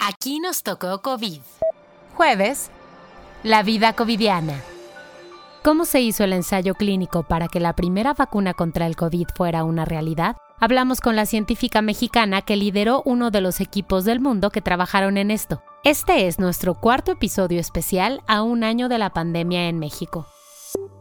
Aquí nos tocó COVID. Jueves, la vida covidiana. ¿Cómo se hizo el ensayo clínico para que la primera vacuna contra el COVID fuera una realidad? Hablamos con la científica mexicana que lideró uno de los equipos del mundo que trabajaron en esto. Este es nuestro cuarto episodio especial a un año de la pandemia en México.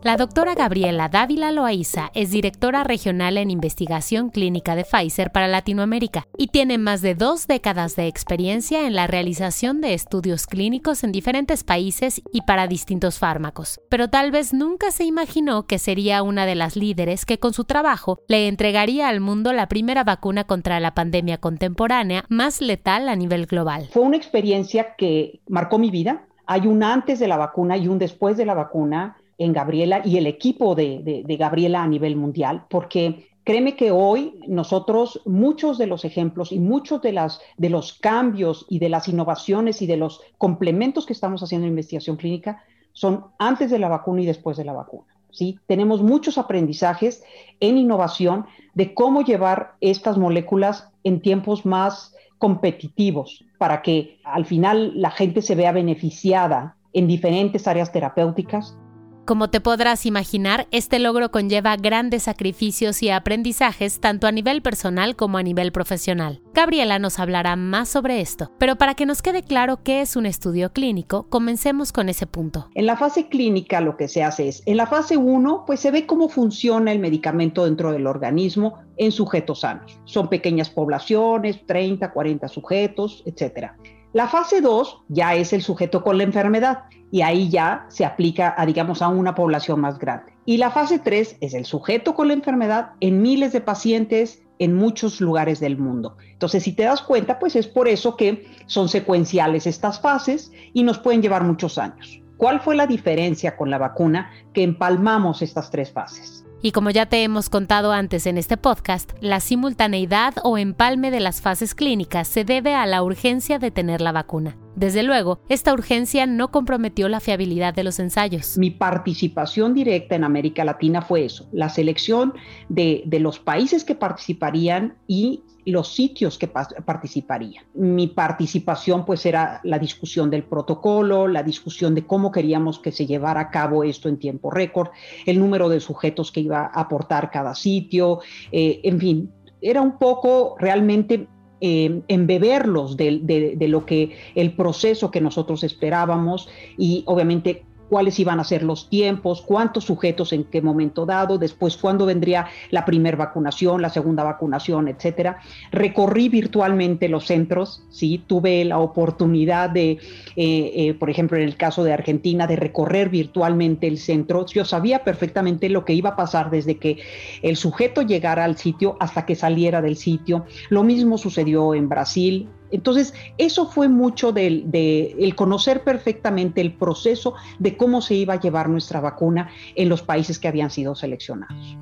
La doctora Gabriela Dávila Loaiza es directora regional en investigación clínica de Pfizer para Latinoamérica y tiene más de dos décadas de experiencia en la realización de estudios clínicos en diferentes países y para distintos fármacos. Pero tal vez nunca se imaginó que sería una de las líderes que con su trabajo le entregaría al mundo la primera vacuna contra la pandemia contemporánea más letal a nivel global. Fue una experiencia que marcó mi vida. Hay un antes de la vacuna y un después de la vacuna en Gabriela y el equipo de, Gabriela a nivel mundial, porque créeme que hoy nosotros muchos de los ejemplos y muchos de, las, de los cambios y de las innovaciones y de los complementos que estamos haciendo en investigación clínica son antes de la vacuna y después de la vacuna. ¿sí? Tenemos muchos aprendizajes en innovación de cómo llevar estas moléculas en tiempos más competitivos para que al final la gente se vea beneficiada en diferentes áreas terapéuticas como te podrás imaginar, este logro conlleva grandes sacrificios y aprendizajes tanto a nivel personal como a nivel profesional. Gabriela nos hablará más sobre esto, pero para que nos quede claro qué es un estudio clínico, comencemos con ese punto. En la fase clínica lo que se hace es, en la fase 1, pues se ve cómo funciona el medicamento dentro del organismo en sujetos sanos. Son pequeñas poblaciones, 30, 40 sujetos, etcétera. La fase 2 ya es el sujeto con la enfermedad y ahí ya se aplica a, digamos, a una población más grande. Y la fase 3 es el sujeto con la enfermedad en miles de pacientes en muchos lugares del mundo. Entonces, si te das cuenta, pues es por eso que son secuenciales estas fases y nos pueden llevar muchos años. ¿Cuál fue la diferencia con la vacuna que empalmamos estas tres fases? Y como ya te hemos contado antes en este podcast, la simultaneidad o empalme de las fases clínicas se debe a la urgencia de tener la vacuna. Desde luego, esta urgencia no comprometió la fiabilidad de los ensayos. Mi participación directa en América Latina fue eso, la selección de, los países que participarían y los sitios que participarían. Mi participación pues era la discusión del protocolo, la discusión de cómo queríamos que se llevara a cabo esto en tiempo récord, el número de sujetos que iba a aportar cada sitio, eh, en fin, era un poco realmente eh, embeberlos de, lo que el proceso que nosotros esperábamos y obviamente cuáles iban a ser los tiempos, cuántos sujetos en qué momento dado, después cuándo vendría la primera vacunación, la segunda vacunación, etcétera. Recorrí virtualmente los centros, sí, tuve la oportunidad de, eh, eh, por ejemplo, en el caso de Argentina, de recorrer virtualmente el centro. Yo sabía perfectamente lo que iba a pasar desde que el sujeto llegara al sitio hasta que saliera del sitio. Lo mismo sucedió en Brasil, entonces, eso fue mucho del de, el conocer perfectamente el proceso de cómo se iba a llevar nuestra vacuna en los países que habían sido seleccionados.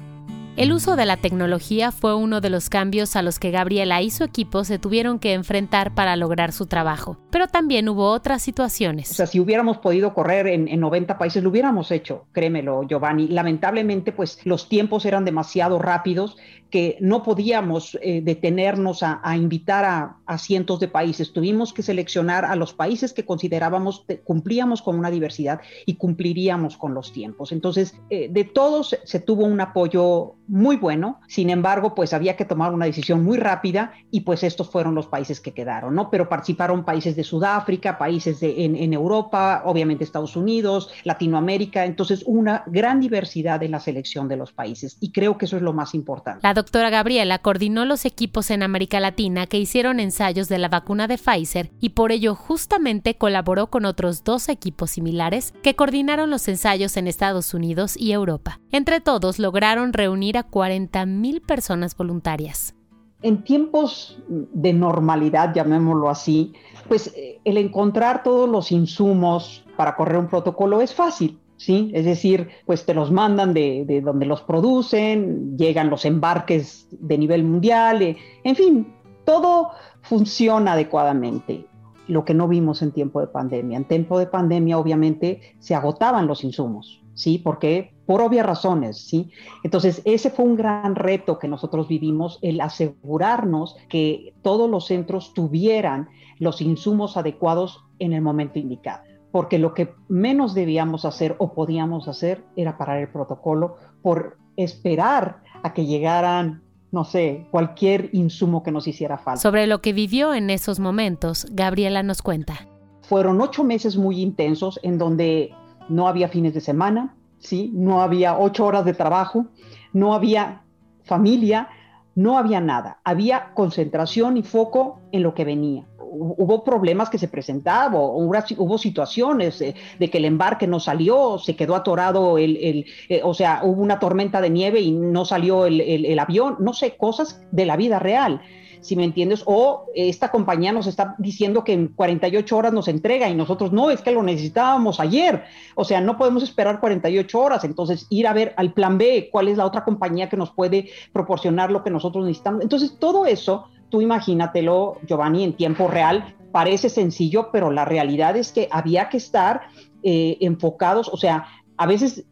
El uso de la tecnología fue uno de los cambios a los que Gabriela y su equipo se tuvieron que enfrentar para lograr su trabajo. Pero también hubo otras situaciones. O sea, si hubiéramos podido correr en, en 90 países, lo hubiéramos hecho, créemelo, Giovanni. Lamentablemente, pues los tiempos eran demasiado rápidos que no podíamos eh, detenernos a, invitar a, cientos de países. Tuvimos que seleccionar a los países que considerábamos cumplíamos con una diversidad y cumpliríamos con los tiempos. Entonces, eh, de todos se tuvo un apoyo muy bueno. Sin embargo, pues había que tomar una decisión muy rápida y pues estos fueron los países que quedaron, ¿no? Pero participaron países de Sudáfrica, países de, en, en Europa, obviamente Estados Unidos, Latinoamérica. Entonces, una gran diversidad en la selección de los países y creo que eso es lo más importante doctora Gabriela coordinó los equipos en América Latina que hicieron ensayos de la vacuna de Pfizer y por ello justamente colaboró con otros dos equipos similares que coordinaron los ensayos en Estados Unidos y Europa. Entre todos lograron reunir a 40.000 personas voluntarias. En tiempos de normalidad, llamémoslo así, pues eh, el encontrar todos los insumos para correr un protocolo es fácil ¿sí? Es decir, pues te los mandan de, donde los producen, llegan los embarques de nivel mundial, eh, en fin, todo funciona adecuadamente. Lo que no vimos en tiempo de pandemia. En tiempo de pandemia, obviamente, se agotaban los insumos. ¿sí? Porque por obvias razones, ¿sí? Entonces, ese fue un gran reto que nosotros vivimos, el asegurarnos que todos los centros tuvieran los insumos adecuados en el momento indicado. Porque lo que menos debíamos hacer o podíamos hacer era parar el protocolo por esperar a que llegaran no sé, cualquier insumo que nos hiciera falta. Sobre lo que vivió en esos momentos, Gabriela nos cuenta. Fueron ocho meses muy intensos en donde no había fines de semana, ¿sí? no había ocho horas de trabajo, no había familia, no había nada. Había concentración y foco en lo que venía hubo problemas que se presentaban, hubo, situaciones de que el embarque no salió, se quedó atorado, el, eh, o sea, hubo una tormenta de nieve y no salió el, avión, no sé, cosas de la vida real si me entiendes, o esta compañía nos está diciendo que en 48 horas nos entrega y nosotros no, es que lo necesitábamos ayer, o sea, no podemos esperar 48 horas, entonces ir a ver al plan B, cuál es la otra compañía que nos puede proporcionar lo que nosotros necesitamos. Entonces, todo eso tú imagínatelo, Giovanni, en tiempo real, parece sencillo, pero la realidad es que había que estar eh, enfocados, o sea, a veces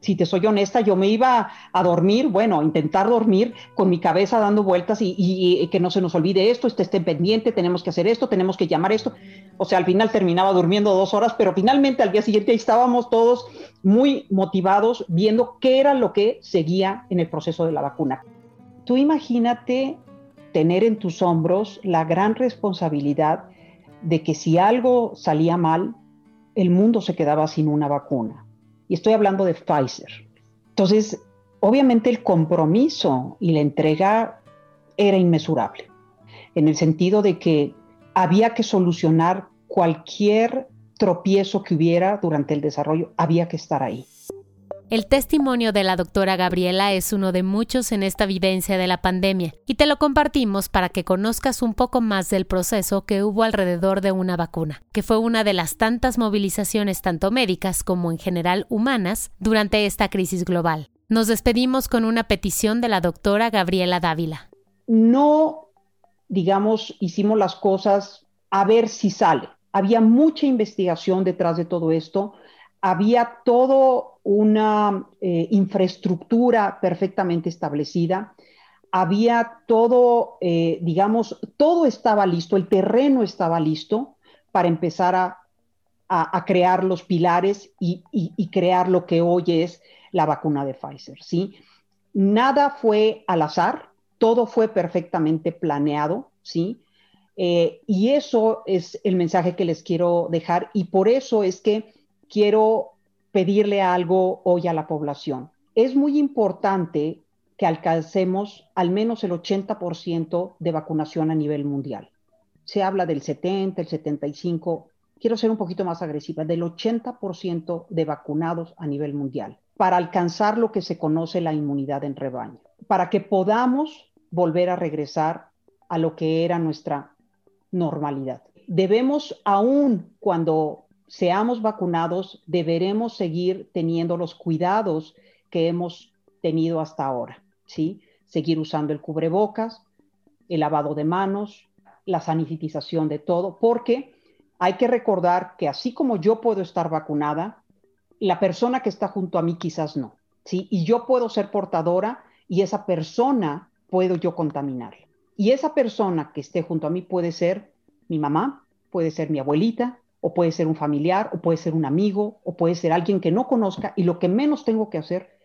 si te soy honesta, yo me iba a dormir, bueno, intentar dormir con mi cabeza dando vueltas y, que no se nos olvide esto, este esté pendiente, tenemos que hacer esto, tenemos que llamar esto. O sea, al final terminaba durmiendo dos horas, pero finalmente al día siguiente estábamos todos muy motivados viendo qué era lo que seguía en el proceso de la vacuna. Tú imagínate tener en tus hombros la gran responsabilidad de que si algo salía mal, el mundo se quedaba sin una vacuna. Y estoy hablando de Pfizer. Entonces, obviamente el compromiso y la entrega era inmesurable, en el sentido de que había que solucionar cualquier tropiezo que hubiera durante el desarrollo, había que estar ahí. El testimonio de la doctora Gabriela es uno de muchos en esta vivencia de la pandemia y te lo compartimos para que conozcas un poco más del proceso que hubo alrededor de una vacuna, que fue una de las tantas movilizaciones tanto médicas como en general humanas durante esta crisis global. Nos despedimos con una petición de la doctora Gabriela Dávila. No, digamos, hicimos las cosas a ver si sale. Había mucha investigación detrás de todo esto había toda una eh, infraestructura perfectamente establecida, había todo, eh, digamos, todo estaba listo, el terreno estaba listo para empezar a, crear los pilares y, crear lo que hoy es la vacuna de Pfizer, ¿sí? Nada fue al azar, todo fue perfectamente planeado, ¿sí? Eh, y eso es el mensaje que les quiero dejar y por eso es que quiero pedirle algo hoy a la población. Es muy importante que alcancemos al menos el 80% de vacunación a nivel mundial. Se habla del 70, el 75, quiero ser un poquito más agresiva, del 80% de vacunados a nivel mundial para alcanzar lo que se conoce la inmunidad en rebaño, para que podamos volver a regresar a lo que era nuestra normalidad. Debemos, aún cuando seamos vacunados, deberemos seguir teniendo los cuidados que hemos tenido hasta ahora, ¿sí? Seguir usando el cubrebocas, el lavado de manos, la sanitización de todo, porque hay que recordar que así como yo puedo estar vacunada, la persona que está junto a mí quizás no, ¿sí? Y yo puedo ser portadora y esa persona puedo yo contaminarla. Y esa persona que esté junto a mí puede ser mi mamá, puede ser mi abuelita, o puede ser un familiar, o puede ser un amigo, o puede ser alguien que no conozca, y lo que menos tengo que hacer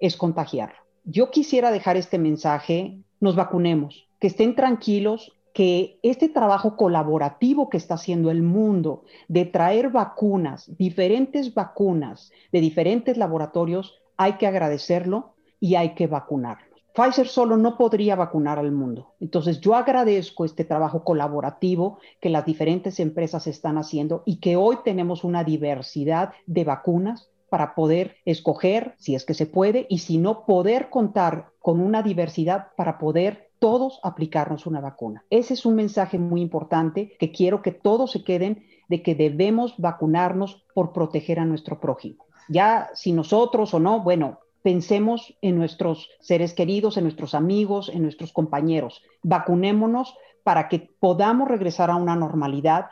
es contagiarlo. Yo quisiera dejar este mensaje, nos vacunemos, que estén tranquilos, que este trabajo colaborativo que está haciendo el mundo de traer vacunas, diferentes vacunas de diferentes laboratorios, hay que agradecerlo y hay que vacunarlo. Pfizer solo no podría vacunar al mundo. Entonces yo agradezco este trabajo colaborativo que las diferentes empresas están haciendo y que hoy tenemos una diversidad de vacunas para poder escoger, si es que se puede, y si no, poder contar con una diversidad para poder todos aplicarnos una vacuna. Ese es un mensaje muy importante que quiero que todos se queden de que debemos vacunarnos por proteger a nuestro prójimo. Ya si nosotros o no, bueno, pensemos en nuestros seres queridos, en nuestros amigos, en nuestros compañeros. Vacunémonos para que podamos regresar a una normalidad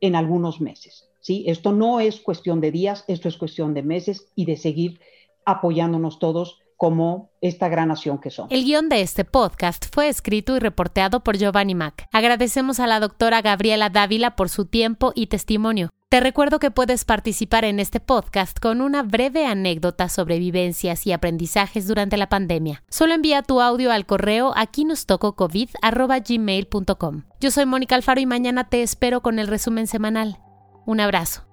en algunos meses. ¿sí? Esto no es cuestión de días, esto es cuestión de meses y de seguir apoyándonos todos como esta gran nación que somos. El guion de este podcast fue escrito y reporteado por Giovanni Mac. Agradecemos a la doctora Gabriela Dávila por su tiempo y testimonio. Te recuerdo que puedes participar en este podcast con una breve anécdota sobre vivencias y aprendizajes durante la pandemia. Solo envía tu audio al correo aquí nos Yo soy Mónica Alfaro y mañana te espero con el resumen semanal. Un abrazo.